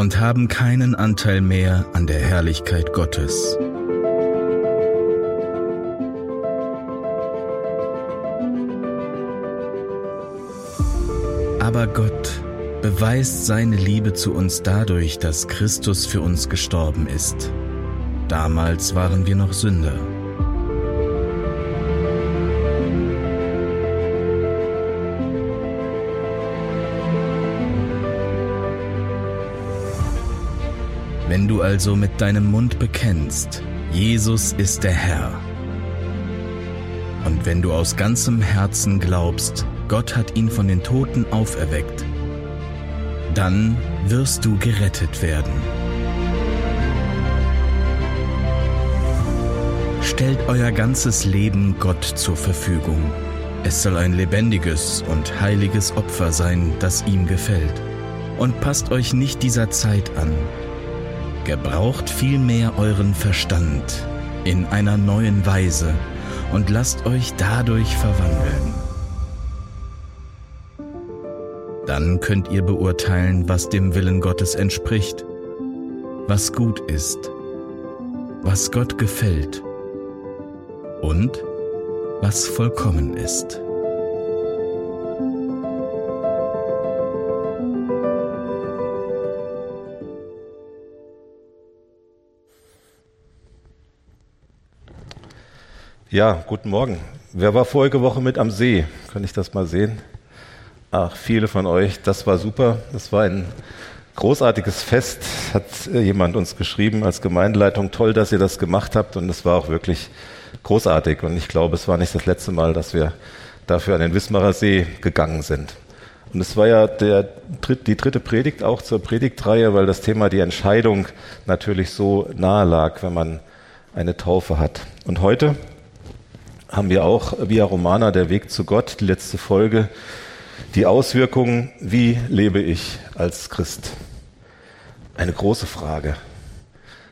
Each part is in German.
und haben keinen Anteil mehr an der Herrlichkeit Gottes. Aber Gott beweist seine Liebe zu uns dadurch, dass Christus für uns gestorben ist. Damals waren wir noch Sünder. Wenn du also mit deinem Mund bekennst, Jesus ist der Herr, und wenn du aus ganzem Herzen glaubst, Gott hat ihn von den Toten auferweckt, dann wirst du gerettet werden. Stellt euer ganzes Leben Gott zur Verfügung. Es soll ein lebendiges und heiliges Opfer sein, das ihm gefällt. Und passt euch nicht dieser Zeit an, Gebraucht vielmehr euren Verstand in einer neuen Weise und lasst euch dadurch verwandeln. Dann könnt ihr beurteilen, was dem Willen Gottes entspricht, was gut ist, was Gott gefällt und was vollkommen ist. Ja, guten Morgen. Wer war vorige Woche mit am See? Kann ich das mal sehen? Ach, viele von euch. Das war super. Das war ein großartiges Fest, hat jemand uns geschrieben als Gemeindeleitung. Toll, dass ihr das gemacht habt und es war auch wirklich großartig. Und ich glaube, es war nicht das letzte Mal, dass wir dafür an den Wismarer See gegangen sind. Und es war ja der, die dritte Predigt auch zur Predigtreihe, weil das Thema die Entscheidung natürlich so nahe lag, wenn man eine Taufe hat. Und heute haben wir auch Via Romana, der Weg zu Gott, die letzte Folge, die Auswirkungen, wie lebe ich als Christ? Eine große Frage.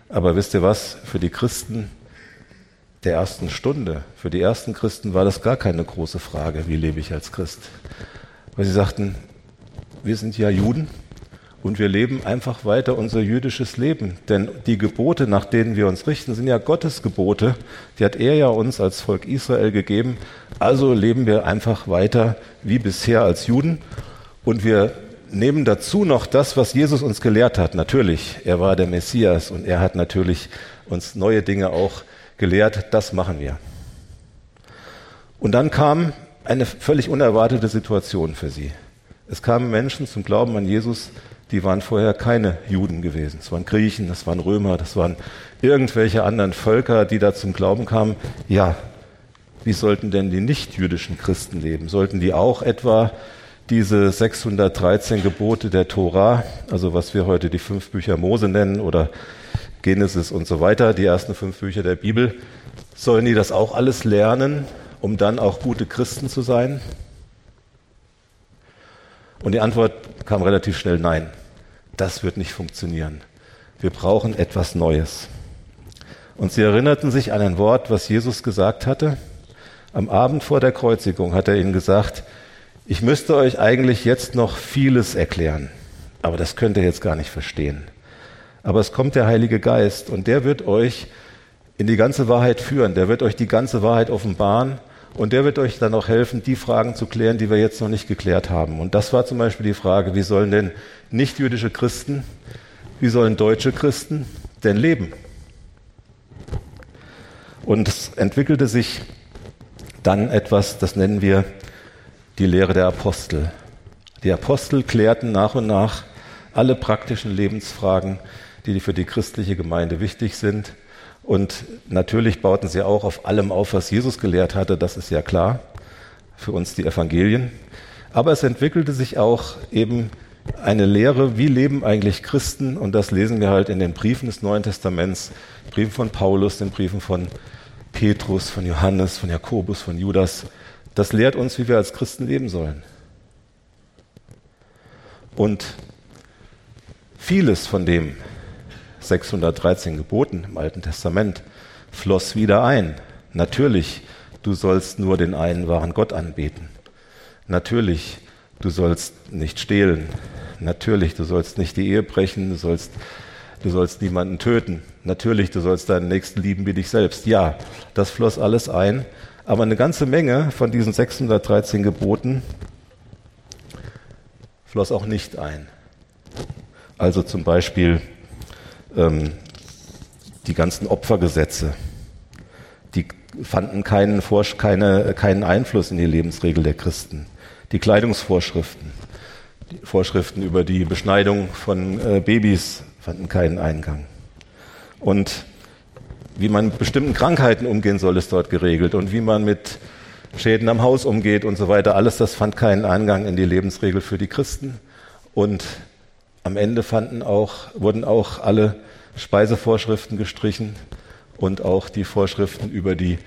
Aber wisst ihr was, für die Christen der ersten Stunde, für die ersten Christen war das gar keine große Frage, wie lebe ich als Christ? Weil sie sagten, wir sind ja Juden, und wir leben einfach weiter unser jüdisches Leben. Denn die Gebote, nach denen wir uns richten, sind ja Gottes Gebote. Die hat er ja uns als Volk Israel gegeben. Also leben wir einfach weiter wie bisher als Juden. Und wir nehmen dazu noch das, was Jesus uns gelehrt hat. Natürlich, er war der Messias und er hat natürlich uns neue Dinge auch gelehrt. Das machen wir. Und dann kam eine völlig unerwartete Situation für sie. Es kamen Menschen zum Glauben an Jesus, die waren vorher keine Juden gewesen. Es waren Griechen, das waren Römer, das waren irgendwelche anderen Völker, die da zum Glauben kamen. Ja, wie sollten denn die nicht-jüdischen Christen leben? Sollten die auch etwa diese 613 Gebote der Tora, also was wir heute die fünf Bücher Mose nennen oder Genesis und so weiter, die ersten fünf Bücher der Bibel, sollen die das auch alles lernen, um dann auch gute Christen zu sein? Und die Antwort kam relativ schnell nein. Das wird nicht funktionieren. Wir brauchen etwas Neues. Und sie erinnerten sich an ein Wort, was Jesus gesagt hatte. Am Abend vor der Kreuzigung hat er ihnen gesagt, ich müsste euch eigentlich jetzt noch vieles erklären, aber das könnt ihr jetzt gar nicht verstehen. Aber es kommt der Heilige Geist und der wird euch in die ganze Wahrheit führen, der wird euch die ganze Wahrheit offenbaren und der wird euch dann auch helfen, die Fragen zu klären, die wir jetzt noch nicht geklärt haben. Und das war zum Beispiel die Frage, wie sollen denn nichtjüdische Christen, wie sollen deutsche Christen denn leben? Und es entwickelte sich dann etwas, das nennen wir die Lehre der Apostel. Die Apostel klärten nach und nach alle praktischen Lebensfragen, die für die christliche Gemeinde wichtig sind und natürlich bauten sie auch auf allem auf, was Jesus gelehrt hatte, das ist ja klar, für uns die Evangelien. Aber es entwickelte sich auch eben eine Lehre, wie leben eigentlich Christen, und das lesen wir halt in den Briefen des Neuen Testaments, Briefen von Paulus, den Briefen von Petrus, von Johannes, von Jakobus, von Judas. Das lehrt uns, wie wir als Christen leben sollen. Und vieles von dem 613 Geboten im Alten Testament floss wieder ein. Natürlich, du sollst nur den einen wahren Gott anbeten. Natürlich, du sollst nicht stehlen. Natürlich, du sollst nicht die Ehe brechen, du sollst, du sollst niemanden töten. Natürlich, du sollst deinen Nächsten lieben wie dich selbst. Ja, das floss alles ein. Aber eine ganze Menge von diesen 613 Geboten floss auch nicht ein. Also zum Beispiel ähm, die ganzen Opfergesetze, die fanden keinen, keine, keinen Einfluss in die Lebensregel der Christen. Die Kleidungsvorschriften, die Vorschriften über die Beschneidung von äh, Babys fanden keinen Eingang. Und wie man mit bestimmten Krankheiten umgehen soll, ist dort geregelt. Und wie man mit Schäden am Haus umgeht und so weiter. Alles das fand keinen Eingang in die Lebensregel für die Christen. Und am Ende fanden auch, wurden auch alle Speisevorschriften gestrichen und auch die Vorschriften über die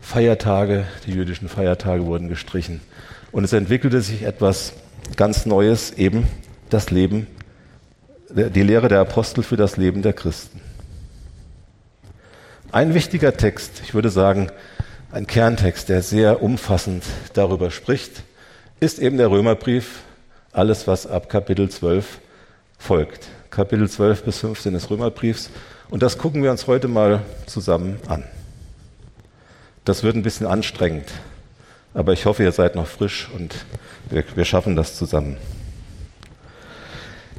Feiertage, die jüdischen Feiertage wurden gestrichen. Und es entwickelte sich etwas ganz Neues, eben das Leben, die Lehre der Apostel für das Leben der Christen. Ein wichtiger Text, ich würde sagen, ein Kerntext, der sehr umfassend darüber spricht, ist eben der Römerbrief, alles was ab Kapitel 12 folgt. Kapitel 12 bis 15 des Römerbriefs. Und das gucken wir uns heute mal zusammen an. Das wird ein bisschen anstrengend, aber ich hoffe, ihr seid noch frisch und wir, wir schaffen das zusammen.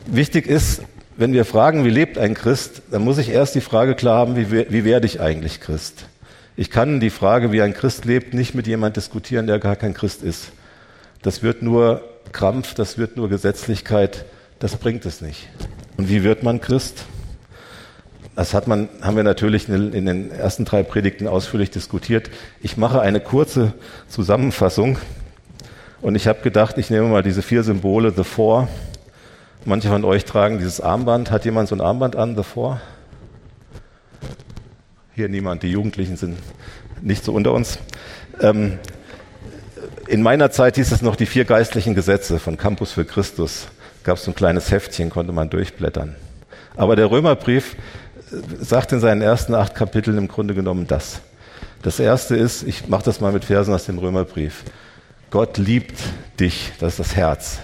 Wichtig ist, wenn wir fragen, wie lebt ein Christ, dann muss ich erst die Frage klar haben, wie, wie werde ich eigentlich Christ? Ich kann die Frage, wie ein Christ lebt, nicht mit jemand diskutieren, der gar kein Christ ist. Das wird nur Krampf, das wird nur Gesetzlichkeit, das bringt es nicht. Und wie wird man Christ? Das hat man, haben wir natürlich in den ersten drei Predigten ausführlich diskutiert. Ich mache eine kurze Zusammenfassung und ich habe gedacht, ich nehme mal diese vier Symbole, The Four. Manche von euch tragen dieses Armband. Hat jemand so ein Armband an, The Four? Hier niemand, die Jugendlichen sind nicht so unter uns. Ähm, in meiner Zeit hieß es noch die vier geistlichen Gesetze von Campus für Christus. Gab es so ein kleines Heftchen, konnte man durchblättern. Aber der Römerbrief äh, sagt in seinen ersten acht Kapiteln im Grunde genommen das. Das erste ist, ich mache das mal mit Versen aus dem Römerbrief. Gott liebt dich, das ist das Herz.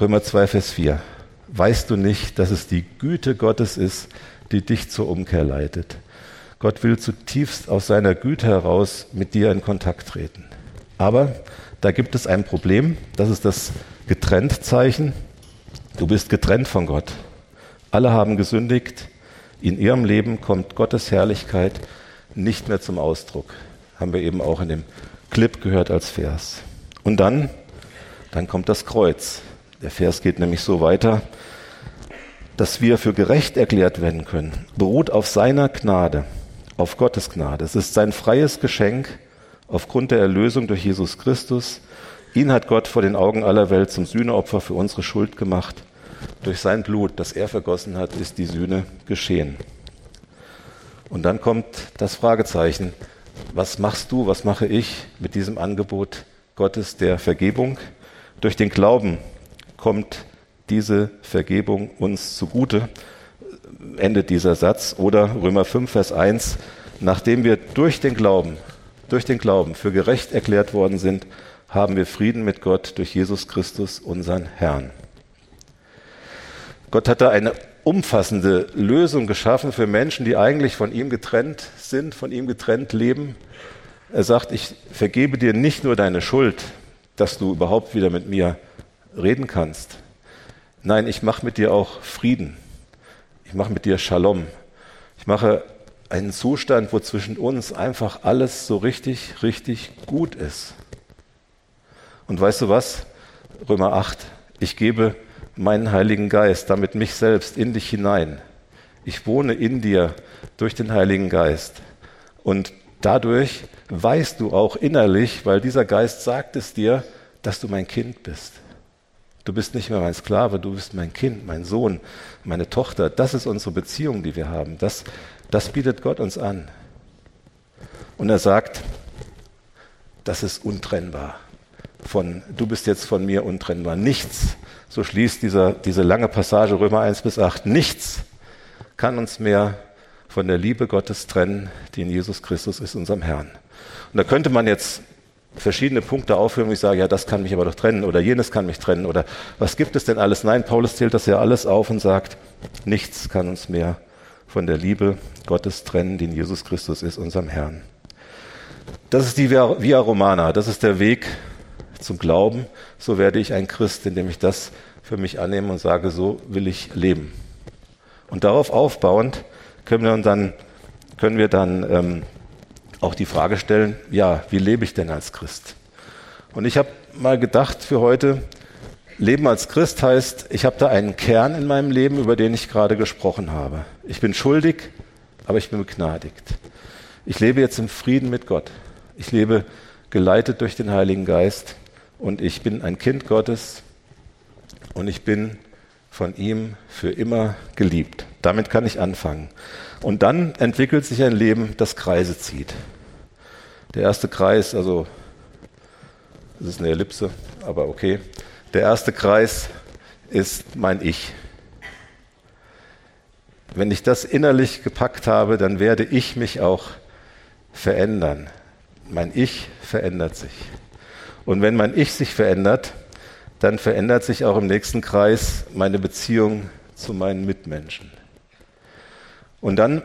Römer 2, Vers 4. Weißt du nicht, dass es die Güte Gottes ist, die dich zur Umkehr leitet? Gott will zutiefst aus seiner Güte heraus mit dir in Kontakt treten. Aber da gibt es ein Problem, das ist das Getrenntzeichen. Du bist getrennt von Gott. Alle haben gesündigt. In ihrem Leben kommt Gottes Herrlichkeit nicht mehr zum Ausdruck. Haben wir eben auch in dem Clip gehört als Vers. Und dann, dann kommt das Kreuz. Der Vers geht nämlich so weiter, dass wir für gerecht erklärt werden können, beruht auf seiner Gnade auf Gottes Gnade. Es ist sein freies Geschenk aufgrund der Erlösung durch Jesus Christus. Ihn hat Gott vor den Augen aller Welt zum Sühneopfer für unsere Schuld gemacht. Durch sein Blut, das er vergossen hat, ist die Sühne geschehen. Und dann kommt das Fragezeichen, was machst du, was mache ich mit diesem Angebot Gottes der Vergebung? Durch den Glauben kommt diese Vergebung uns zugute endet dieser Satz. Oder Römer 5, Vers 1, nachdem wir durch den Glauben, durch den Glauben für gerecht erklärt worden sind, haben wir Frieden mit Gott durch Jesus Christus, unseren Herrn. Gott hat da eine umfassende Lösung geschaffen für Menschen, die eigentlich von ihm getrennt sind, von ihm getrennt leben. Er sagt, ich vergebe dir nicht nur deine Schuld, dass du überhaupt wieder mit mir reden kannst. Nein, ich mache mit dir auch Frieden. Ich mache mit dir Shalom. Ich mache einen Zustand, wo zwischen uns einfach alles so richtig, richtig gut ist. Und weißt du was? Römer 8. Ich gebe meinen Heiligen Geist, damit mich selbst, in dich hinein. Ich wohne in dir durch den Heiligen Geist. Und dadurch weißt du auch innerlich, weil dieser Geist sagt es dir, dass du mein Kind bist. Du bist nicht mehr mein Sklave, du bist mein Kind, mein Sohn, meine Tochter. Das ist unsere Beziehung, die wir haben. Das, das bietet Gott uns an. Und er sagt, das ist untrennbar. Von, du bist jetzt von mir untrennbar. Nichts, so schließt dieser, diese lange Passage Römer 1 bis 8, nichts kann uns mehr von der Liebe Gottes trennen, die in Jesus Christus ist, unserem Herrn. Und da könnte man jetzt verschiedene Punkte aufführen, wo ich sage, ja, das kann mich aber doch trennen oder jenes kann mich trennen oder was gibt es denn alles? Nein, Paulus zählt das ja alles auf und sagt, nichts kann uns mehr von der Liebe Gottes trennen, die in Jesus Christus ist, unserem Herrn. Das ist die Via Romana, das ist der Weg zum Glauben. So werde ich ein Christ, indem ich das für mich annehme und sage, so will ich leben. Und darauf aufbauend können wir dann, können wir dann ähm, auch die Frage stellen, ja, wie lebe ich denn als Christ? Und ich habe mal gedacht für heute, Leben als Christ heißt, ich habe da einen Kern in meinem Leben, über den ich gerade gesprochen habe. Ich bin schuldig, aber ich bin begnadigt. Ich lebe jetzt im Frieden mit Gott. Ich lebe geleitet durch den Heiligen Geist und ich bin ein Kind Gottes und ich bin von ihm für immer geliebt. Damit kann ich anfangen. Und dann entwickelt sich ein Leben, das Kreise zieht. Der erste Kreis, also das ist eine Ellipse, aber okay. Der erste Kreis ist mein Ich. Wenn ich das innerlich gepackt habe, dann werde ich mich auch verändern. Mein Ich verändert sich. Und wenn mein Ich sich verändert, dann verändert sich auch im nächsten Kreis meine Beziehung zu meinen Mitmenschen. Und dann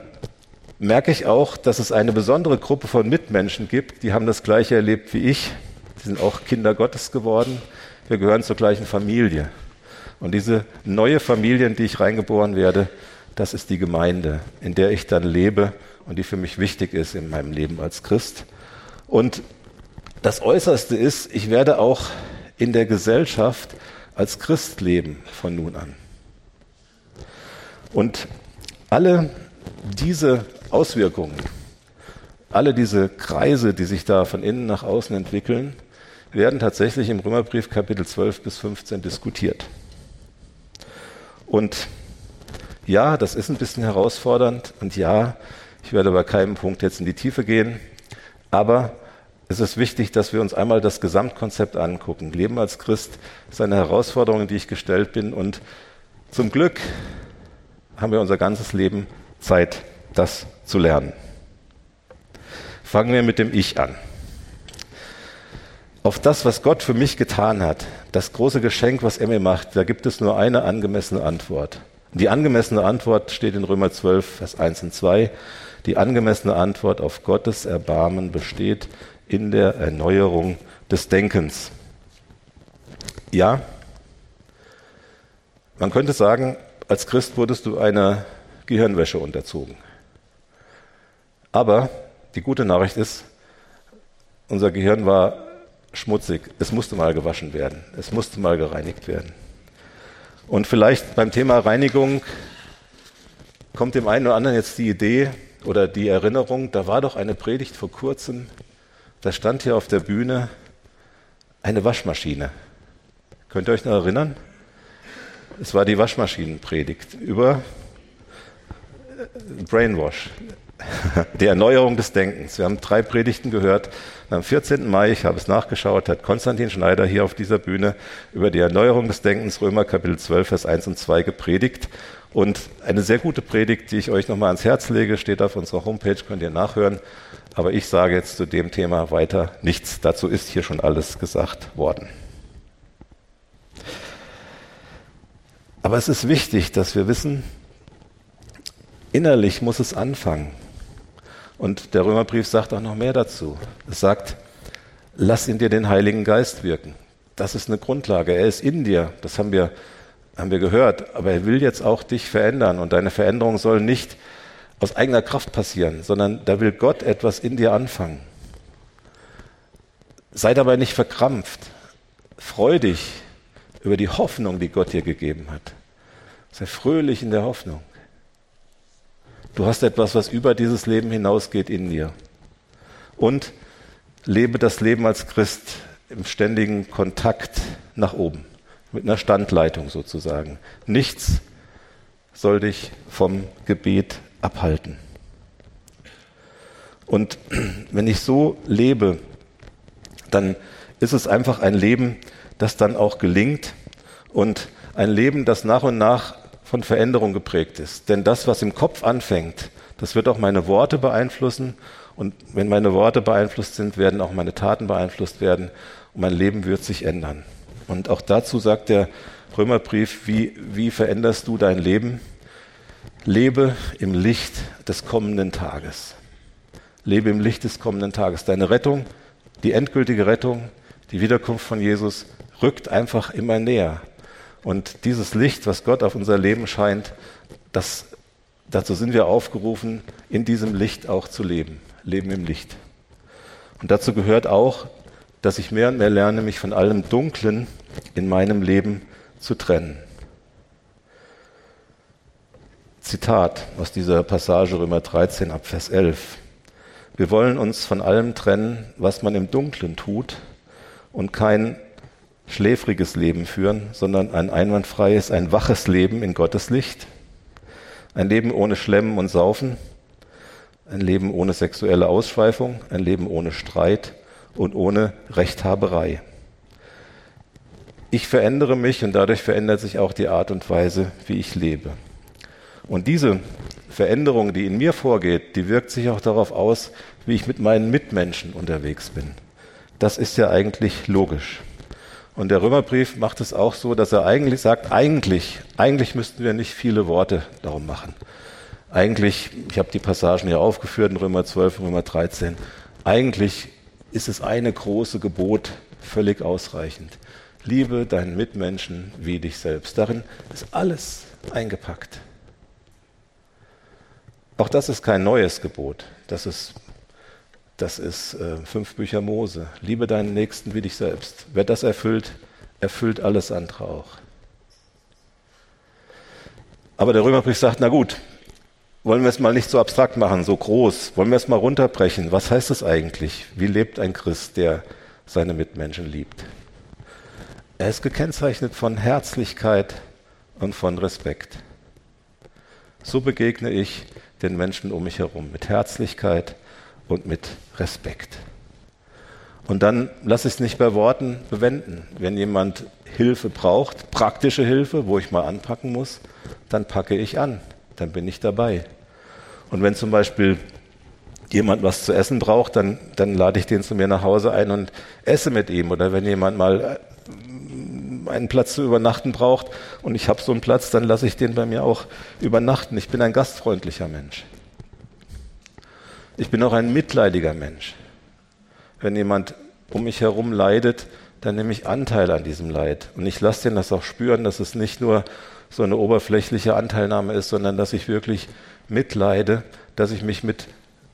merke ich auch, dass es eine besondere Gruppe von Mitmenschen gibt, die haben das gleiche erlebt wie ich. Die sind auch Kinder Gottes geworden. Wir gehören zur gleichen Familie. Und diese neue Familie, in die ich reingeboren werde, das ist die Gemeinde, in der ich dann lebe und die für mich wichtig ist in meinem Leben als Christ. Und das Äußerste ist, ich werde auch in der Gesellschaft als Christ leben von nun an. Und alle diese Auswirkungen, alle diese Kreise, die sich da von innen nach außen entwickeln, werden tatsächlich im Römerbrief Kapitel 12 bis 15 diskutiert. Und ja, das ist ein bisschen herausfordernd und ja, ich werde bei keinem Punkt jetzt in die Tiefe gehen, aber es ist wichtig, dass wir uns einmal das Gesamtkonzept angucken. Leben als Christ ist eine Herausforderung, in die ich gestellt bin und zum Glück haben wir unser ganzes Leben Zeit, das zu lernen. Fangen wir mit dem Ich an. Auf das, was Gott für mich getan hat, das große Geschenk, was er mir macht, da gibt es nur eine angemessene Antwort. Die angemessene Antwort steht in Römer 12, Vers 1 und 2. Die angemessene Antwort auf Gottes Erbarmen besteht in der Erneuerung des Denkens. Ja, man könnte sagen, als Christ wurdest du einer Gehirnwäsche unterzogen. Aber die gute Nachricht ist, unser Gehirn war schmutzig. Es musste mal gewaschen werden. Es musste mal gereinigt werden. Und vielleicht beim Thema Reinigung kommt dem einen oder anderen jetzt die Idee oder die Erinnerung, da war doch eine Predigt vor kurzem, da stand hier auf der Bühne eine Waschmaschine. Könnt ihr euch noch erinnern? Es war die Waschmaschinenpredigt über Brainwash, die Erneuerung des Denkens. Wir haben drei Predigten gehört. Am 14. Mai, ich habe es nachgeschaut, hat Konstantin Schneider hier auf dieser Bühne über die Erneuerung des Denkens, Römer Kapitel 12, Vers 1 und 2 gepredigt. Und eine sehr gute Predigt, die ich euch nochmal ans Herz lege, steht auf unserer Homepage, könnt ihr nachhören. Aber ich sage jetzt zu dem Thema weiter nichts. Dazu ist hier schon alles gesagt worden. Aber es ist wichtig, dass wir wissen, innerlich muss es anfangen. Und der Römerbrief sagt auch noch mehr dazu. Es sagt, lass in dir den Heiligen Geist wirken. Das ist eine Grundlage. Er ist in dir. Das haben wir, haben wir gehört. Aber er will jetzt auch dich verändern. Und deine Veränderung soll nicht aus eigener Kraft passieren, sondern da will Gott etwas in dir anfangen. Sei dabei nicht verkrampft. Freu dich über die Hoffnung, die Gott dir gegeben hat. Sei fröhlich in der Hoffnung. Du hast etwas, was über dieses Leben hinausgeht in dir. Und lebe das Leben als Christ im ständigen Kontakt nach oben. mit einer Standleitung sozusagen. Nichts soll dich vom Gebet abhalten. Und wenn ich so lebe, dann ist es einfach ein Leben, das dann auch gelingt und ein Leben, das nach und nach von Veränderung geprägt ist. Denn das, was im Kopf anfängt, das wird auch meine Worte beeinflussen. Und wenn meine Worte beeinflusst sind, werden auch meine Taten beeinflusst werden. Und mein Leben wird sich ändern. Und auch dazu sagt der Römerbrief, wie, wie veränderst du dein Leben? Lebe im Licht des kommenden Tages. Lebe im Licht des kommenden Tages. Deine Rettung, die endgültige Rettung, die Wiederkunft von Jesus rückt einfach immer näher. Und dieses Licht, was Gott auf unser Leben scheint, das, dazu sind wir aufgerufen, in diesem Licht auch zu leben. Leben im Licht. Und dazu gehört auch, dass ich mehr und mehr lerne, mich von allem Dunklen in meinem Leben zu trennen. Zitat aus dieser Passage Römer 13 ab Vers 11. Wir wollen uns von allem trennen, was man im Dunklen tut und kein schläfriges Leben führen, sondern ein einwandfreies, ein waches Leben in Gottes Licht. Ein Leben ohne Schlemmen und Saufen, ein Leben ohne sexuelle Ausschweifung, ein Leben ohne Streit und ohne Rechthaberei. Ich verändere mich und dadurch verändert sich auch die Art und Weise, wie ich lebe. Und diese Veränderung, die in mir vorgeht, die wirkt sich auch darauf aus, wie ich mit meinen Mitmenschen unterwegs bin. Das ist ja eigentlich logisch. Und der Römerbrief macht es auch so, dass er eigentlich sagt, eigentlich, eigentlich müssten wir nicht viele Worte darum machen. Eigentlich, ich habe die Passagen hier aufgeführt in Römer 12 und Römer 13, eigentlich ist es eine große Gebot völlig ausreichend. Liebe deinen Mitmenschen wie dich selbst. Darin ist alles eingepackt. Auch das ist kein neues Gebot. Das ist das ist äh, fünf Bücher Mose. Liebe deinen Nächsten wie dich selbst. Wer das erfüllt, erfüllt alles andere auch. Aber der Römerbrief sagt, na gut, wollen wir es mal nicht so abstrakt machen, so groß, wollen wir es mal runterbrechen. Was heißt das eigentlich? Wie lebt ein Christ, der seine Mitmenschen liebt? Er ist gekennzeichnet von Herzlichkeit und von Respekt. So begegne ich den Menschen um mich herum mit Herzlichkeit und mit Respekt. Und dann lasse ich es nicht bei Worten bewenden. Wenn jemand Hilfe braucht, praktische Hilfe, wo ich mal anpacken muss, dann packe ich an, dann bin ich dabei. Und wenn zum Beispiel jemand was zu essen braucht, dann, dann lade ich den zu mir nach Hause ein und esse mit ihm. Oder wenn jemand mal einen Platz zu übernachten braucht und ich habe so einen Platz, dann lasse ich den bei mir auch übernachten. Ich bin ein gastfreundlicher Mensch. Ich bin auch ein mitleidiger Mensch. Wenn jemand um mich herum leidet, dann nehme ich Anteil an diesem Leid. Und ich lasse den das auch spüren, dass es nicht nur so eine oberflächliche Anteilnahme ist, sondern dass ich wirklich mitleide, dass ich mich mit,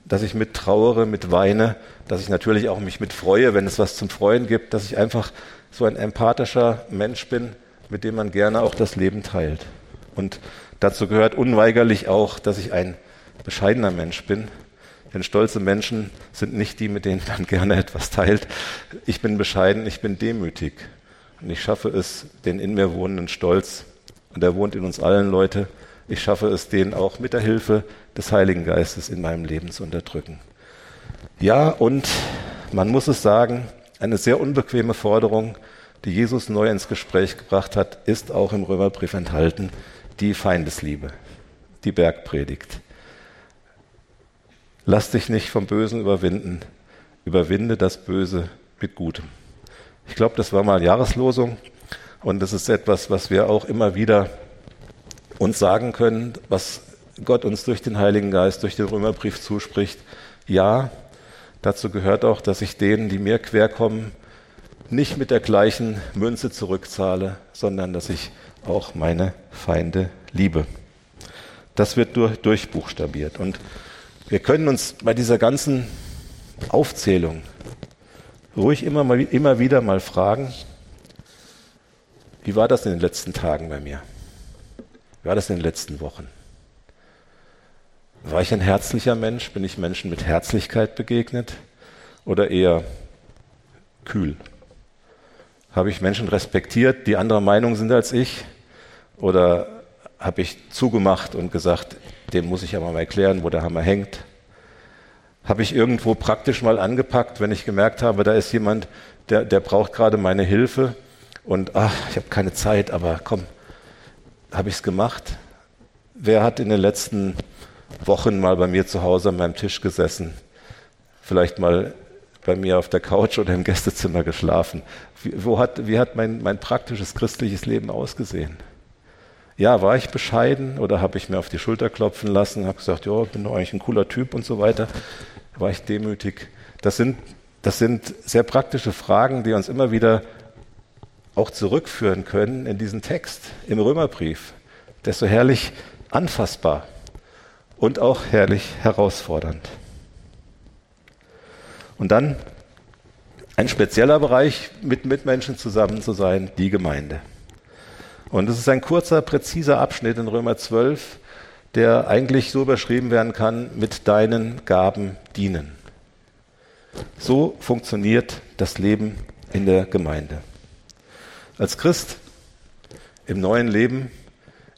dass ich mit trauere, mit weine, dass ich natürlich auch mich mit freue, wenn es was zum Freuen gibt, dass ich einfach so ein empathischer Mensch bin, mit dem man gerne auch das Leben teilt. Und dazu gehört unweigerlich auch, dass ich ein bescheidener Mensch bin, denn stolze Menschen sind nicht die, mit denen man gerne etwas teilt. Ich bin bescheiden, ich bin demütig. Und ich schaffe es, den in mir wohnenden Stolz, und er wohnt in uns allen Leute, ich schaffe es, den auch mit der Hilfe des Heiligen Geistes in meinem Leben zu unterdrücken. Ja, und man muss es sagen, eine sehr unbequeme Forderung, die Jesus neu ins Gespräch gebracht hat, ist auch im Römerbrief enthalten, die Feindesliebe, die Bergpredigt. Lass dich nicht vom Bösen überwinden. Überwinde das Böse mit Gutem. Ich glaube, das war mal Jahreslosung und das ist etwas, was wir auch immer wieder uns sagen können, was Gott uns durch den Heiligen Geist, durch den Römerbrief zuspricht. Ja, dazu gehört auch, dass ich denen, die mir quer kommen, nicht mit der gleichen Münze zurückzahle, sondern dass ich auch meine Feinde liebe. Das wird durch, durchbuchstabiert. Und wir können uns bei dieser ganzen Aufzählung ruhig immer, mal, immer wieder mal fragen, wie war das in den letzten Tagen bei mir? Wie war das in den letzten Wochen? War ich ein herzlicher Mensch? Bin ich Menschen mit Herzlichkeit begegnet? Oder eher kühl? Habe ich Menschen respektiert, die anderer Meinung sind als ich? Oder habe ich zugemacht und gesagt, dem muss ich aber mal erklären, wo der Hammer hängt? Habe ich irgendwo praktisch mal angepackt, wenn ich gemerkt habe, da ist jemand, der, der braucht gerade meine Hilfe und ach, ich habe keine Zeit, aber komm, habe ich es gemacht? Wer hat in den letzten Wochen mal bei mir zu Hause an meinem Tisch gesessen? Vielleicht mal bei mir auf der Couch oder im Gästezimmer geschlafen. Wie, wo hat, wie hat mein, mein praktisches christliches Leben ausgesehen? Ja, war ich bescheiden oder habe ich mir auf die Schulter klopfen lassen, habe gesagt, ja, bin doch eigentlich ein cooler Typ und so weiter. War ich demütig? Das sind, das sind sehr praktische Fragen, die uns immer wieder auch zurückführen können in diesen Text im Römerbrief. Der ist so herrlich anfassbar und auch herrlich herausfordernd. Und dann ein spezieller Bereich, mit Mitmenschen zusammen zu sein, die Gemeinde. Und es ist ein kurzer, präziser Abschnitt in Römer 12, der eigentlich so überschrieben werden kann, mit deinen Gaben dienen. So funktioniert das Leben in der Gemeinde. Als Christ im neuen Leben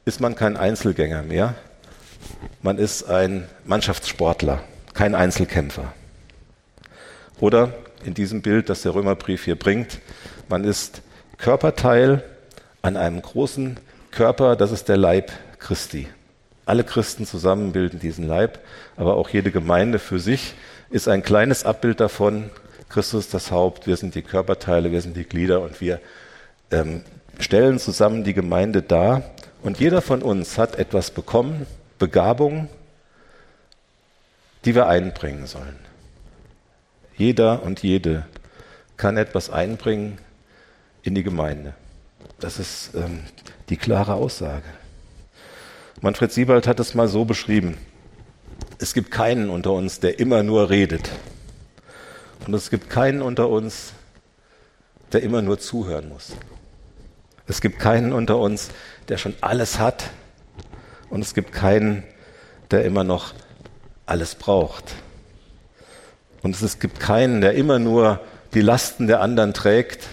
ist man kein Einzelgänger mehr, man ist ein Mannschaftssportler, kein Einzelkämpfer. Oder in diesem Bild, das der Römerbrief hier bringt, man ist Körperteil an einem großen Körper, das ist der Leib Christi. Alle Christen zusammen bilden diesen Leib, aber auch jede Gemeinde für sich ist ein kleines Abbild davon. Christus das Haupt, wir sind die Körperteile, wir sind die Glieder und wir ähm, stellen zusammen die Gemeinde dar. Und jeder von uns hat etwas bekommen, Begabung, die wir einbringen sollen. Jeder und jede kann etwas einbringen in die Gemeinde. Das ist ähm, die klare Aussage. Manfred Siebald hat es mal so beschrieben. Es gibt keinen unter uns, der immer nur redet. Und es gibt keinen unter uns, der immer nur zuhören muss. Es gibt keinen unter uns, der schon alles hat. Und es gibt keinen, der immer noch alles braucht. Und es gibt keinen, der immer nur die Lasten der anderen trägt.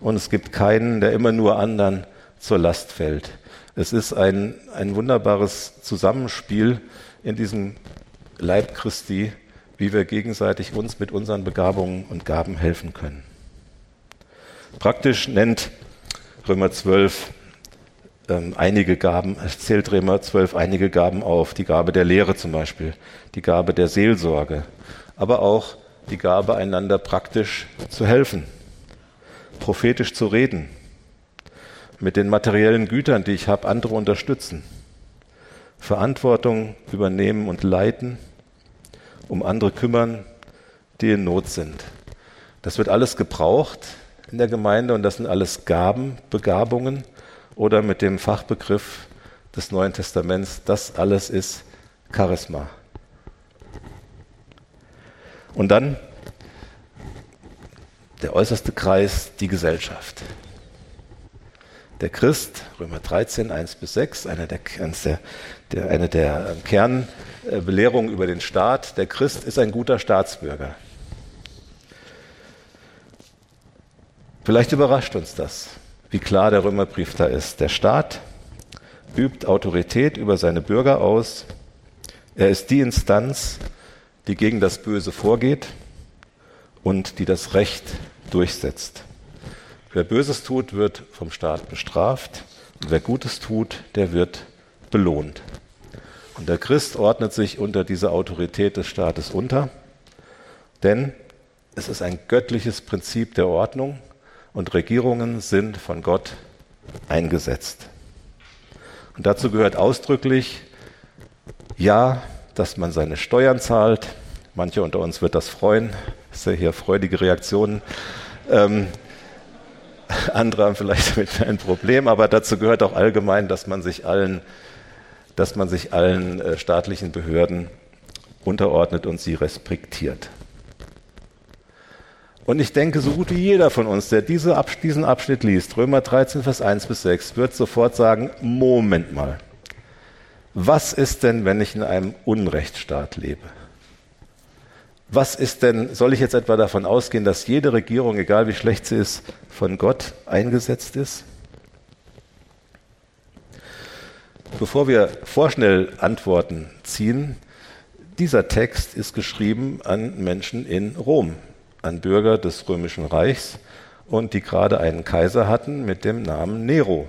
Und es gibt keinen, der immer nur anderen zur Last fällt. Es ist ein, ein wunderbares Zusammenspiel in diesem Leib Christi, wie wir gegenseitig uns mit unseren Begabungen und Gaben helfen können. Praktisch nennt Römer 12 ähm, einige Gaben, zählt Römer 12 einige Gaben auf, die Gabe der Lehre zum Beispiel, die Gabe der Seelsorge, aber auch die Gabe, einander praktisch zu helfen, prophetisch zu reden, mit den materiellen Gütern, die ich habe, andere unterstützen, Verantwortung übernehmen und leiten, um andere kümmern, die in Not sind. Das wird alles gebraucht in der Gemeinde und das sind alles Gaben, Begabungen oder mit dem Fachbegriff des Neuen Testaments, das alles ist Charisma. Und dann der äußerste Kreis, die Gesellschaft. Der Christ, Römer 13, 1 bis 6, eine der, der, eine der Kernbelehrungen über den Staat, der Christ ist ein guter Staatsbürger. Vielleicht überrascht uns das, wie klar der Römerbrief da ist. Der Staat übt Autorität über seine Bürger aus. Er ist die Instanz, die gegen das Böse vorgeht und die das Recht durchsetzt. Wer Böses tut, wird vom Staat bestraft und wer Gutes tut, der wird belohnt. Und der Christ ordnet sich unter diese Autorität des Staates unter, denn es ist ein göttliches Prinzip der Ordnung und Regierungen sind von Gott eingesetzt. Und dazu gehört ausdrücklich, ja, dass man seine Steuern zahlt. Manche unter uns wird das freuen. Ich sehe hier freudige Reaktionen. Ähm, andere haben vielleicht damit ein Problem, aber dazu gehört auch allgemein, dass man sich allen, dass man sich allen äh, staatlichen Behörden unterordnet und sie respektiert. Und ich denke, so gut wie jeder von uns, der diese, diesen Abschnitt liest, Römer 13, Vers 1 bis 6, wird sofort sagen, Moment mal, was ist denn, wenn ich in einem Unrechtsstaat lebe? Was ist denn, soll ich jetzt etwa davon ausgehen, dass jede Regierung, egal wie schlecht sie ist, von Gott eingesetzt ist? Bevor wir vorschnell Antworten ziehen, dieser Text ist geschrieben an Menschen in Rom, an Bürger des Römischen Reichs und die gerade einen Kaiser hatten mit dem Namen Nero.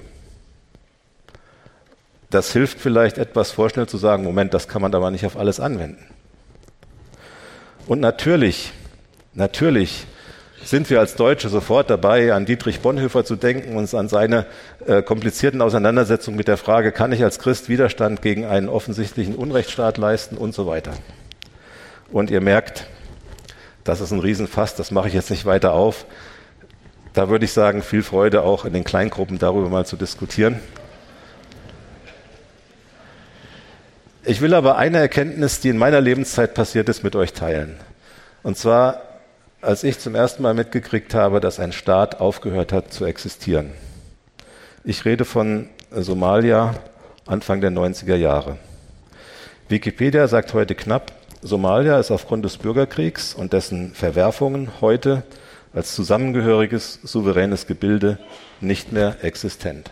Das hilft vielleicht etwas vorschnell zu sagen, Moment, das kann man aber nicht auf alles anwenden. Und natürlich, natürlich sind wir als Deutsche sofort dabei, an Dietrich Bonhoeffer zu denken, uns an seine äh, komplizierten Auseinandersetzungen mit der Frage, kann ich als Christ Widerstand gegen einen offensichtlichen Unrechtsstaat leisten und so weiter. Und ihr merkt, das ist ein Riesenfass, das mache ich jetzt nicht weiter auf. Da würde ich sagen, viel Freude auch in den Kleingruppen darüber mal zu diskutieren. Ich will aber eine Erkenntnis, die in meiner Lebenszeit passiert ist, mit euch teilen. Und zwar, als ich zum ersten Mal mitgekriegt habe, dass ein Staat aufgehört hat zu existieren. Ich rede von Somalia Anfang der 90er Jahre. Wikipedia sagt heute knapp, Somalia ist aufgrund des Bürgerkriegs und dessen Verwerfungen heute als zusammengehöriges, souveränes Gebilde nicht mehr existent.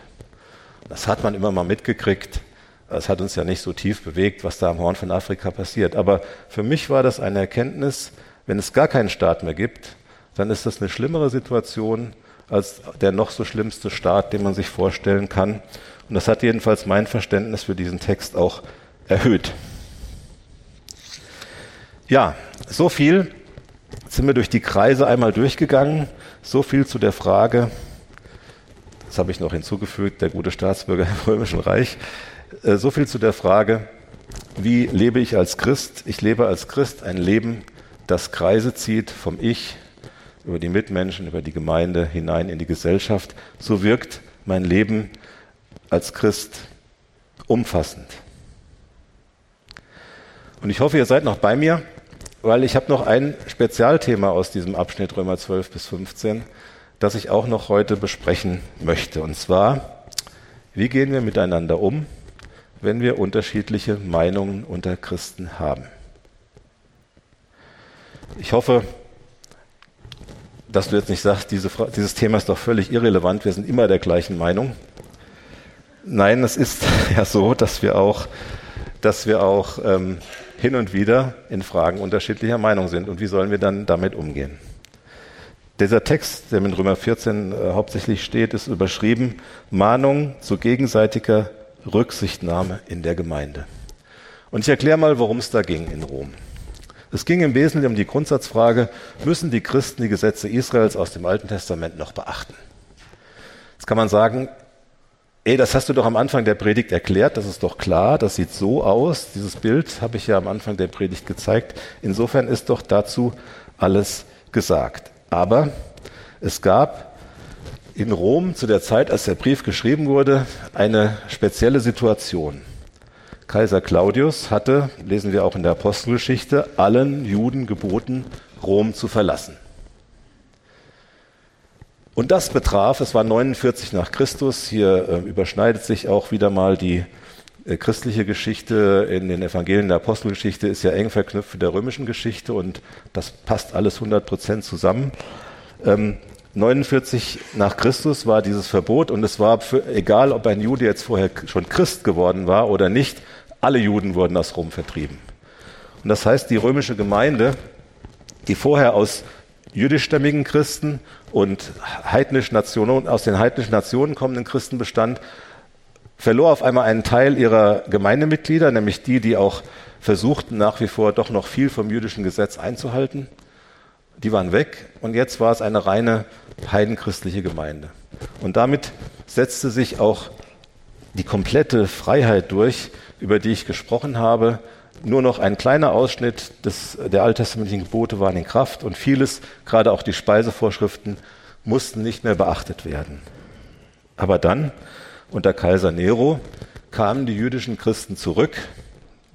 Das hat man immer mal mitgekriegt. Es hat uns ja nicht so tief bewegt, was da am Horn von Afrika passiert. Aber für mich war das eine Erkenntnis, wenn es gar keinen Staat mehr gibt, dann ist das eine schlimmere Situation als der noch so schlimmste Staat, den man sich vorstellen kann. Und das hat jedenfalls mein Verständnis für diesen Text auch erhöht. Ja, so viel sind wir durch die Kreise einmal durchgegangen. So viel zu der Frage, das habe ich noch hinzugefügt, der gute Staatsbürger im Römischen Reich. Äh, so viel zu der Frage, wie lebe ich als Christ? Ich lebe als Christ ein Leben, das Kreise zieht vom Ich über die Mitmenschen, über die Gemeinde hinein in die Gesellschaft. So wirkt mein Leben als Christ umfassend. Und ich hoffe, ihr seid noch bei mir, weil ich habe noch ein Spezialthema aus diesem Abschnitt Römer 12 bis 15, das ich auch noch heute besprechen möchte. Und zwar, wie gehen wir miteinander um, wenn wir unterschiedliche Meinungen unter Christen haben. Ich hoffe, dass du jetzt nicht sagst, diese, dieses Thema ist doch völlig irrelevant, wir sind immer der gleichen Meinung. Nein, es ist ja so, dass wir auch, dass wir auch ähm, hin und wieder in Fragen unterschiedlicher Meinung sind. Und wie sollen wir dann damit umgehen? Dieser Text, der mit Römer 14 äh, hauptsächlich steht, ist überschrieben Mahnung zu gegenseitiger Rücksichtnahme in der Gemeinde. Und ich erkläre mal, worum es da ging in Rom. Es ging im Wesentlichen um die Grundsatzfrage, müssen die Christen die Gesetze Israels aus dem Alten Testament noch beachten? Jetzt kann man sagen, ey, das hast du doch am Anfang der Predigt erklärt, das ist doch klar, das sieht so aus, dieses Bild habe ich ja am Anfang der Predigt gezeigt. Insofern ist doch dazu alles gesagt. Aber es gab in Rom zu der Zeit, als der Brief geschrieben wurde, eine spezielle Situation. Kaiser Claudius hatte, lesen wir auch in der Apostelgeschichte, allen Juden geboten, Rom zu verlassen. Und das betraf, es war 49 nach Christus, hier äh, überschneidet sich auch wieder mal die äh, christliche Geschichte in den Evangelien der Apostelgeschichte, ist ja eng verknüpft mit der römischen Geschichte und das passt alles 100 Prozent zusammen. Ähm, 49 nach Christus war dieses Verbot und es war für, egal, ob ein Jude jetzt vorher schon Christ geworden war oder nicht, alle Juden wurden aus Rom vertrieben. Und das heißt, die römische Gemeinde, die vorher aus jüdischstämmigen Christen und heidnischen Nationen, aus den heidnischen Nationen kommenden Christen bestand, verlor auf einmal einen Teil ihrer Gemeindemitglieder, nämlich die, die auch versuchten, nach wie vor doch noch viel vom jüdischen Gesetz einzuhalten die waren weg und jetzt war es eine reine heidenchristliche Gemeinde. Und damit setzte sich auch die komplette Freiheit durch, über die ich gesprochen habe. Nur noch ein kleiner Ausschnitt des, der alttestamentlichen Gebote waren in Kraft und vieles, gerade auch die Speisevorschriften, mussten nicht mehr beachtet werden. Aber dann, unter Kaiser Nero, kamen die jüdischen Christen zurück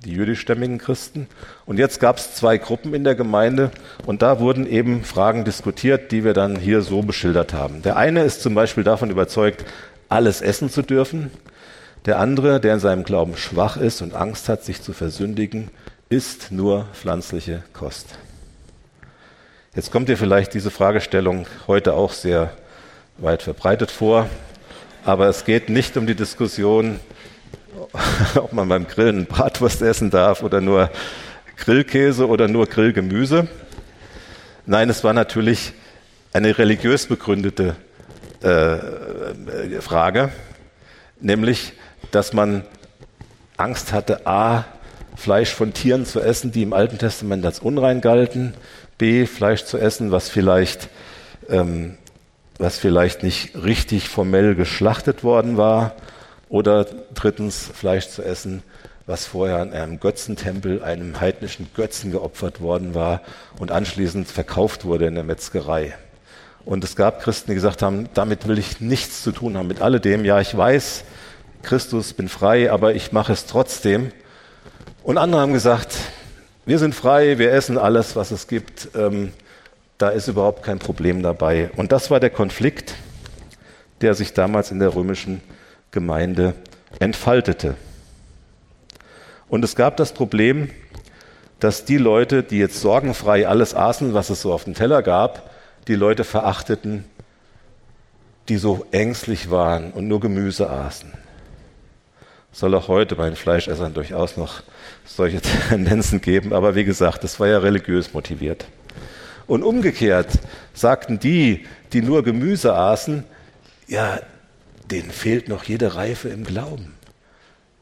die jüdischstämmigen Christen. Und jetzt gab es zwei Gruppen in der Gemeinde und da wurden eben Fragen diskutiert, die wir dann hier so beschildert haben. Der eine ist zum Beispiel davon überzeugt, alles essen zu dürfen. Der andere, der in seinem Glauben schwach ist und Angst hat, sich zu versündigen, isst nur pflanzliche Kost. Jetzt kommt dir vielleicht diese Fragestellung heute auch sehr weit verbreitet vor, aber es geht nicht um die Diskussion, ob man beim Grillen Bratwurst essen darf oder nur Grillkäse oder nur Grillgemüse. Nein, es war natürlich eine religiös begründete äh, Frage, nämlich, dass man Angst hatte, a, Fleisch von Tieren zu essen, die im Alten Testament als unrein galten, b, Fleisch zu essen, was vielleicht, ähm, was vielleicht nicht richtig formell geschlachtet worden war, oder drittens Fleisch zu essen, was vorher in einem Götzentempel, einem heidnischen Götzen geopfert worden war und anschließend verkauft wurde in der Metzgerei. Und es gab Christen, die gesagt haben, damit will ich nichts zu tun haben, mit alledem. Ja, ich weiß, Christus, bin frei, aber ich mache es trotzdem. Und andere haben gesagt, wir sind frei, wir essen alles, was es gibt. Ähm, da ist überhaupt kein Problem dabei. Und das war der Konflikt, der sich damals in der römischen Gemeinde entfaltete. Und es gab das Problem, dass die Leute, die jetzt sorgenfrei alles aßen, was es so auf dem Teller gab, die Leute verachteten, die so ängstlich waren und nur Gemüse aßen soll auch heute bei den Fleischessern durchaus noch solche Tendenzen geben. Aber wie gesagt, das war ja religiös motiviert. Und umgekehrt sagten die, die nur Gemüse aßen, ja, denen fehlt noch jede Reife im Glauben.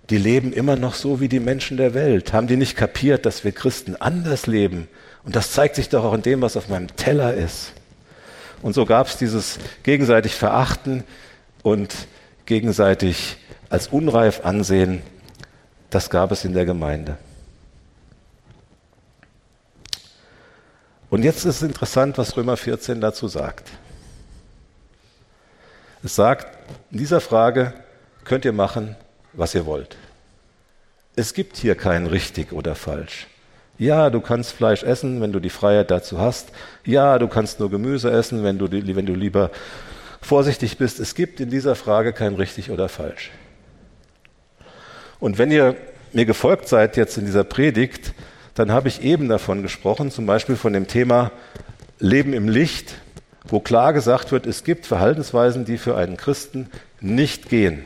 Die leben immer noch so wie die Menschen der Welt. Haben die nicht kapiert, dass wir Christen anders leben? Und das zeigt sich doch auch in dem, was auf meinem Teller ist. Und so gab es dieses gegenseitig Verachten und gegenseitig als unreif ansehen, das gab es in der Gemeinde. Und jetzt ist es interessant, was Römer 14 dazu sagt. Es sagt, in dieser Frage könnt ihr machen, was ihr wollt. Es gibt hier kein richtig oder falsch. Ja, du kannst Fleisch essen, wenn du die Freiheit dazu hast. Ja, du kannst nur Gemüse essen, wenn du, wenn du lieber vorsichtig bist. Es gibt in dieser Frage kein richtig oder falsch. Und wenn ihr mir gefolgt seid jetzt in dieser Predigt, dann habe ich eben davon gesprochen, zum Beispiel von dem Thema Leben im Licht, wo klar gesagt wird, es gibt Verhaltensweisen, die für einen Christen nicht gehen.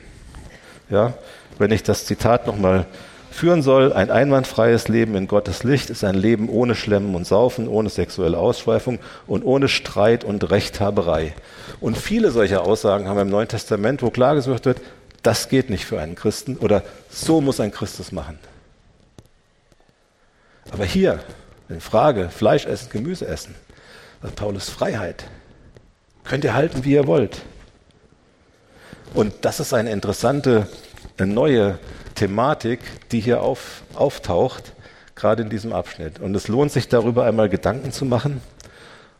Ja, wenn ich das Zitat nochmal führen soll, ein einwandfreies Leben in Gottes Licht ist ein Leben ohne Schlemmen und Saufen, ohne sexuelle Ausschweifung und ohne Streit und Rechthaberei. Und viele solcher Aussagen haben wir im Neuen Testament, wo klar gesagt wird, das geht nicht für einen Christen oder so muss ein Christus machen. Aber hier, in Frage, Fleisch essen, Gemüse essen, sagt Paulus Freiheit. Könnt ihr halten, wie ihr wollt. Und das ist eine interessante, eine neue Thematik, die hier auf, auftaucht, gerade in diesem Abschnitt. Und es lohnt sich darüber einmal Gedanken zu machen.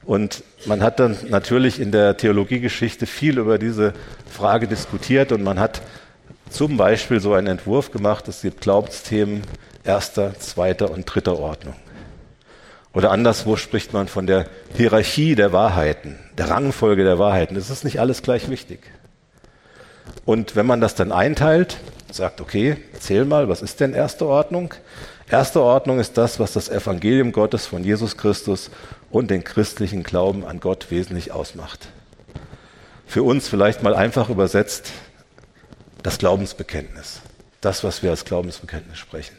Und man hat dann natürlich in der Theologiegeschichte viel über diese Frage diskutiert und man hat zum Beispiel so einen Entwurf gemacht, es gibt Glaubensthemen erster, zweiter und dritter Ordnung. Oder anderswo spricht man von der Hierarchie der Wahrheiten, der Rangfolge der Wahrheiten. Das ist nicht alles gleich wichtig. Und wenn man das dann einteilt, sagt, okay, zähl mal, was ist denn erste Ordnung? Erste Ordnung ist das, was das Evangelium Gottes von Jesus Christus und den christlichen Glauben an Gott wesentlich ausmacht. Für uns vielleicht mal einfach übersetzt das Glaubensbekenntnis. Das, was wir als Glaubensbekenntnis sprechen.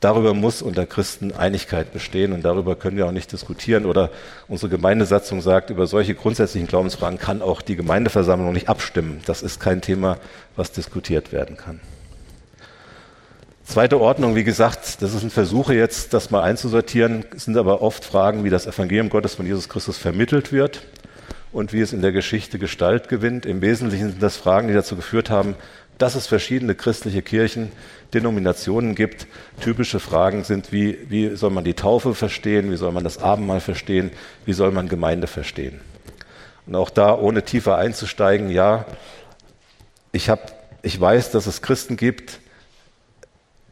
Darüber muss unter Christen Einigkeit bestehen und darüber können wir auch nicht diskutieren. Oder unsere Gemeindesatzung sagt, über solche grundsätzlichen Glaubensfragen kann auch die Gemeindeversammlung nicht abstimmen. Das ist kein Thema, was diskutiert werden kann. Zweite Ordnung, wie gesagt, das ist ein Versuch jetzt, das mal einzusortieren, sind aber oft Fragen, wie das Evangelium Gottes von Jesus Christus vermittelt wird und wie es in der Geschichte Gestalt gewinnt. Im Wesentlichen sind das Fragen, die dazu geführt haben, dass es verschiedene christliche Kirchen, Denominationen gibt. Typische Fragen sind, wie, wie soll man die Taufe verstehen, wie soll man das Abendmahl verstehen, wie soll man Gemeinde verstehen. Und auch da, ohne tiefer einzusteigen, ja, ich, hab, ich weiß, dass es Christen gibt,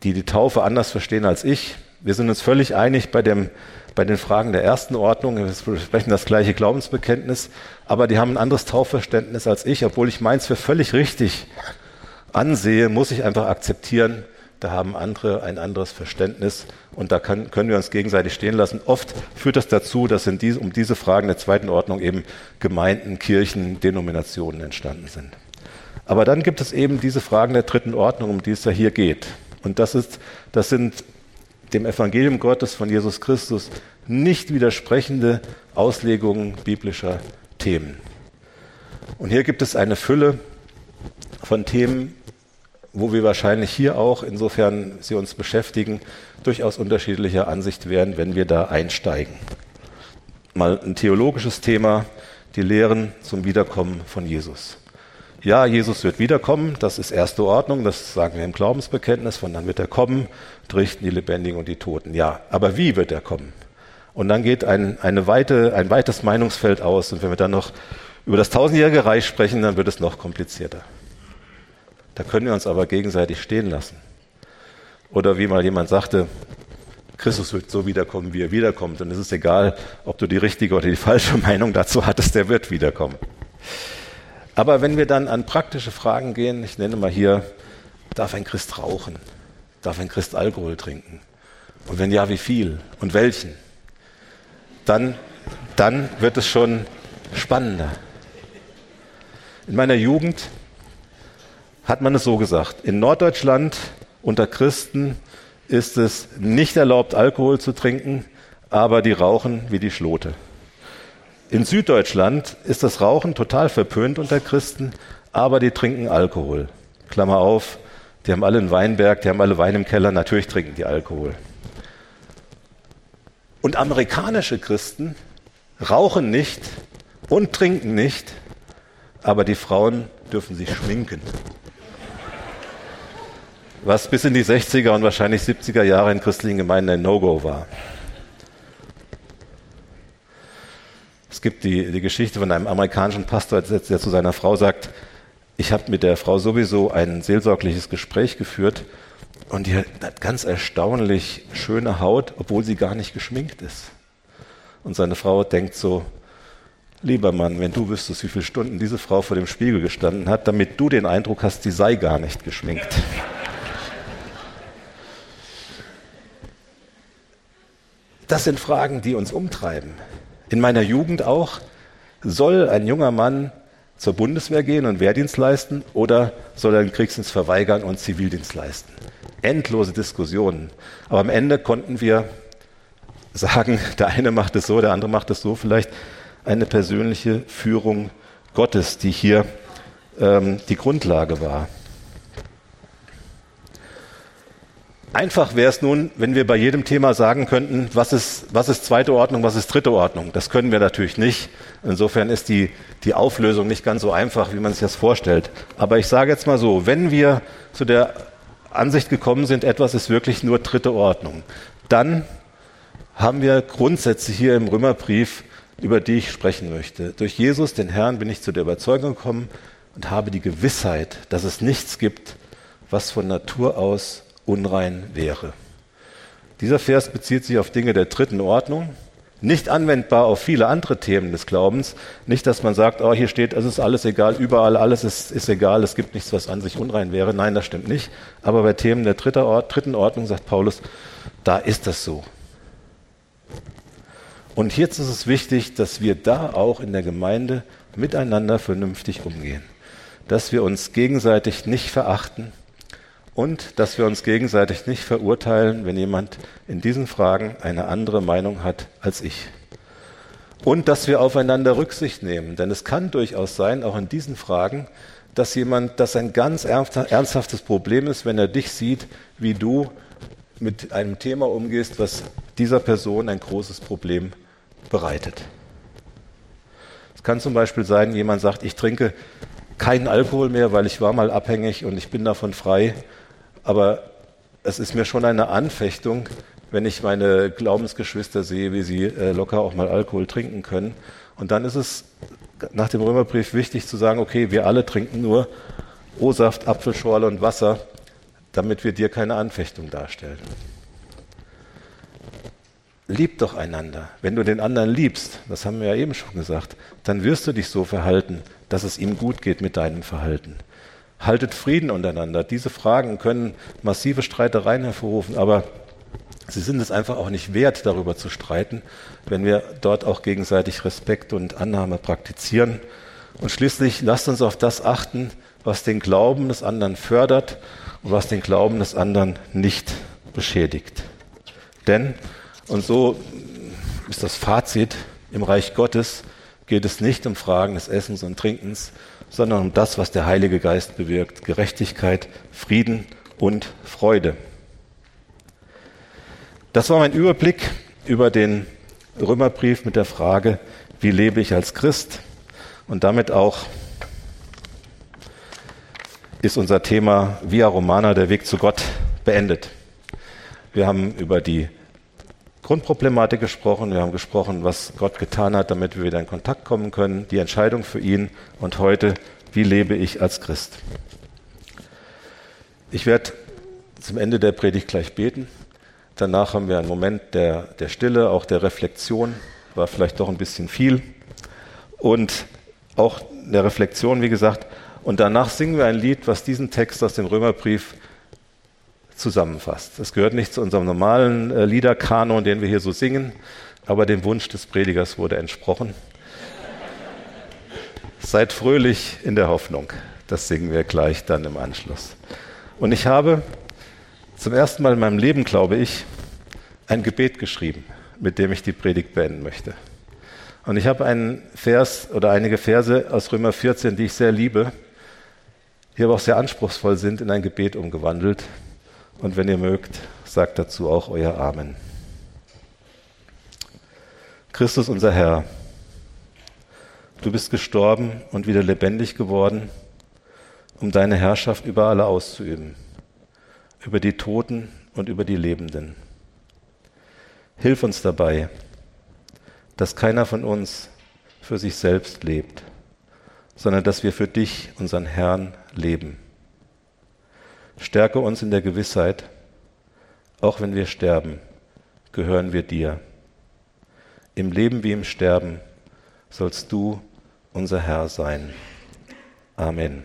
die die Taufe anders verstehen als ich. Wir sind uns völlig einig bei, dem, bei den Fragen der ersten Ordnung. Wir sprechen das gleiche Glaubensbekenntnis, aber die haben ein anderes Taufverständnis als ich, obwohl ich meins für völlig richtig ansehe, muss ich einfach akzeptieren, da haben andere ein anderes Verständnis und da kann, können wir uns gegenseitig stehen lassen. Oft führt das dazu, dass in diese, um diese Fragen der zweiten Ordnung eben Gemeinden, Kirchen, Denominationen entstanden sind. Aber dann gibt es eben diese Fragen der dritten Ordnung, um die es ja hier geht. Und das, ist, das sind dem Evangelium Gottes von Jesus Christus nicht widersprechende Auslegungen biblischer Themen. Und hier gibt es eine Fülle von Themen, wo wir wahrscheinlich hier auch, insofern sie uns beschäftigen, durchaus unterschiedlicher Ansicht wären, wenn wir da einsteigen. Mal ein theologisches Thema, die Lehren zum Wiederkommen von Jesus. Ja, Jesus wird wiederkommen, das ist erste Ordnung, das sagen wir im Glaubensbekenntnis, von dann wird er kommen, richten die Lebendigen und die Toten. Ja, aber wie wird er kommen? Und dann geht ein, eine weite, ein weites Meinungsfeld aus. Und wenn wir dann noch über das tausendjährige Reich sprechen, dann wird es noch komplizierter. Da können wir uns aber gegenseitig stehen lassen. Oder wie mal jemand sagte, Christus wird so wiederkommen, wie er wiederkommt. Und es ist egal, ob du die richtige oder die falsche Meinung dazu hattest, der wird wiederkommen. Aber wenn wir dann an praktische Fragen gehen, ich nenne mal hier, darf ein Christ rauchen? Darf ein Christ Alkohol trinken? Und wenn ja, wie viel? Und welchen? Dann, dann wird es schon spannender. In meiner Jugend hat man es so gesagt. In Norddeutschland unter Christen ist es nicht erlaubt, Alkohol zu trinken, aber die rauchen wie die Schlote. In Süddeutschland ist das Rauchen total verpönt unter Christen, aber die trinken Alkohol. Klammer auf, die haben alle einen Weinberg, die haben alle Wein im Keller, natürlich trinken die Alkohol. Und amerikanische Christen rauchen nicht und trinken nicht, aber die Frauen dürfen sich schminken was bis in die 60er und wahrscheinlich 70er Jahre in christlichen Gemeinden ein No-Go war. Es gibt die, die Geschichte von einem amerikanischen Pastor, der zu seiner Frau sagt, ich habe mit der Frau sowieso ein seelsorgliches Gespräch geführt und die hat ganz erstaunlich schöne Haut, obwohl sie gar nicht geschminkt ist. Und seine Frau denkt so, lieber Mann, wenn du wüsstest, wie viele Stunden diese Frau vor dem Spiegel gestanden hat, damit du den Eindruck hast, sie sei gar nicht geschminkt. Das sind Fragen, die uns umtreiben. In meiner Jugend auch. Soll ein junger Mann zur Bundeswehr gehen und Wehrdienst leisten oder soll er den Kriegsdienst verweigern und Zivildienst leisten? Endlose Diskussionen. Aber am Ende konnten wir sagen, der eine macht es so, der andere macht es so. Vielleicht eine persönliche Führung Gottes, die hier ähm, die Grundlage war. Einfach wäre es nun, wenn wir bei jedem Thema sagen könnten, was ist, was ist zweite Ordnung, was ist dritte Ordnung. Das können wir natürlich nicht. Insofern ist die, die Auflösung nicht ganz so einfach, wie man sich das vorstellt. Aber ich sage jetzt mal so, wenn wir zu der Ansicht gekommen sind, etwas ist wirklich nur dritte Ordnung, dann haben wir Grundsätze hier im Römerbrief, über die ich sprechen möchte. Durch Jesus, den Herrn, bin ich zu der Überzeugung gekommen und habe die Gewissheit, dass es nichts gibt, was von Natur aus unrein wäre. Dieser Vers bezieht sich auf Dinge der dritten Ordnung, nicht anwendbar auf viele andere Themen des Glaubens. Nicht, dass man sagt, oh, hier steht, es ist alles egal, überall alles ist, ist egal, es gibt nichts, was an sich unrein wäre. Nein, das stimmt nicht. Aber bei Themen der dritten Ordnung sagt Paulus, da ist das so. Und jetzt ist es wichtig, dass wir da auch in der Gemeinde miteinander vernünftig umgehen. Dass wir uns gegenseitig nicht verachten, und dass wir uns gegenseitig nicht verurteilen, wenn jemand in diesen Fragen eine andere Meinung hat als ich. Und dass wir aufeinander Rücksicht nehmen, denn es kann durchaus sein, auch in diesen Fragen, dass jemand, das ein ganz ernsthaftes Problem ist, wenn er dich sieht, wie du mit einem Thema umgehst, was dieser Person ein großes Problem bereitet. Es kann zum Beispiel sein, jemand sagt, ich trinke keinen Alkohol mehr, weil ich war mal abhängig und ich bin davon frei aber es ist mir schon eine Anfechtung, wenn ich meine Glaubensgeschwister sehe, wie sie äh, locker auch mal Alkohol trinken können. Und dann ist es nach dem Römerbrief wichtig zu sagen, okay, wir alle trinken nur O-Saft, Apfelschorle und Wasser, damit wir dir keine Anfechtung darstellen. Lieb doch einander. Wenn du den anderen liebst, das haben wir ja eben schon gesagt, dann wirst du dich so verhalten, dass es ihm gut geht mit deinem Verhalten. Haltet Frieden untereinander. Diese Fragen können massive Streitereien hervorrufen, aber sie sind es einfach auch nicht wert, darüber zu streiten, wenn wir dort auch gegenseitig Respekt und Annahme praktizieren. Und schließlich lasst uns auf das achten, was den Glauben des anderen fördert und was den Glauben des anderen nicht beschädigt. Denn, und so ist das Fazit, im Reich Gottes geht es nicht um Fragen des Essens und Trinkens, sondern um das, was der Heilige Geist bewirkt. Gerechtigkeit, Frieden und Freude. Das war mein Überblick über den Römerbrief mit der Frage, wie lebe ich als Christ? Und damit auch ist unser Thema Via Romana, der Weg zu Gott, beendet. Wir haben über die Grundproblematik gesprochen, wir haben gesprochen, was Gott getan hat, damit wir wieder in Kontakt kommen können, die Entscheidung für ihn und heute, wie lebe ich als Christ. Ich werde zum Ende der Predigt gleich beten. Danach haben wir einen Moment der, der Stille, auch der Reflexion, war vielleicht doch ein bisschen viel. Und auch der Reflexion, wie gesagt. Und danach singen wir ein Lied, was diesen Text aus dem Römerbrief zusammenfasst. Es gehört nicht zu unserem normalen äh, Liederkanon, den wir hier so singen, aber dem Wunsch des Predigers wurde entsprochen. Seid fröhlich in der Hoffnung. Das singen wir gleich dann im Anschluss. Und ich habe zum ersten Mal in meinem Leben, glaube ich, ein Gebet geschrieben, mit dem ich die Predigt beenden möchte. Und ich habe einen Vers oder einige Verse aus Römer 14, die ich sehr liebe, die aber auch sehr anspruchsvoll sind, in ein Gebet umgewandelt. Und wenn ihr mögt, sagt dazu auch euer Amen. Christus unser Herr, du bist gestorben und wieder lebendig geworden, um deine Herrschaft über alle auszuüben, über die Toten und über die Lebenden. Hilf uns dabei, dass keiner von uns für sich selbst lebt, sondern dass wir für dich, unseren Herrn, leben. Stärke uns in der Gewissheit, auch wenn wir sterben, gehören wir dir. Im Leben wie im Sterben sollst du unser Herr sein. Amen.